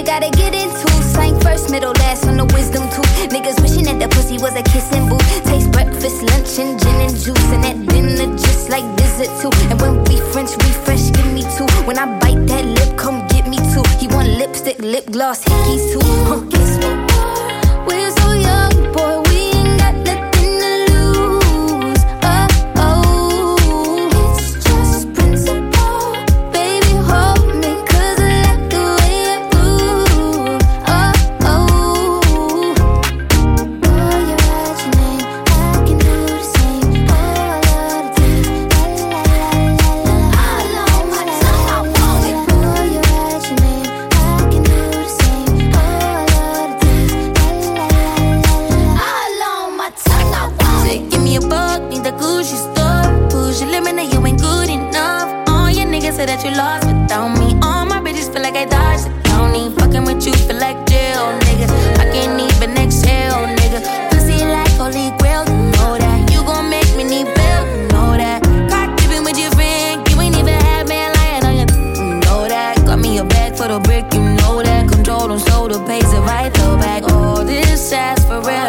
you gotta get into. Slang first, middle, last on the wisdom tooth. Niggas wishing that the pussy was a kissing booth. Taste breakfast, lunch, and gin and juice. And that dinner just like visit too. And when we French refresh, give me two. When I bite that lip, come get me two. He want lipstick, lip gloss, hickeys too. Huh, We're so young, boy. bougie stuff. Push your limit, you ain't good enough. All your niggas say that you lost without me. All my bitches feel like I don't need Fucking with you feel like jail, nigga. I can't even exhale, nigga. Pussy like holy grail, you know that. You gon' make me need bail, you know that. Cock dipping with your friend, you ain't even had man lying on your. You know that. Got me a bag for the brick, you know that. Control on shoulder, pays it right, throw back. All this ass for.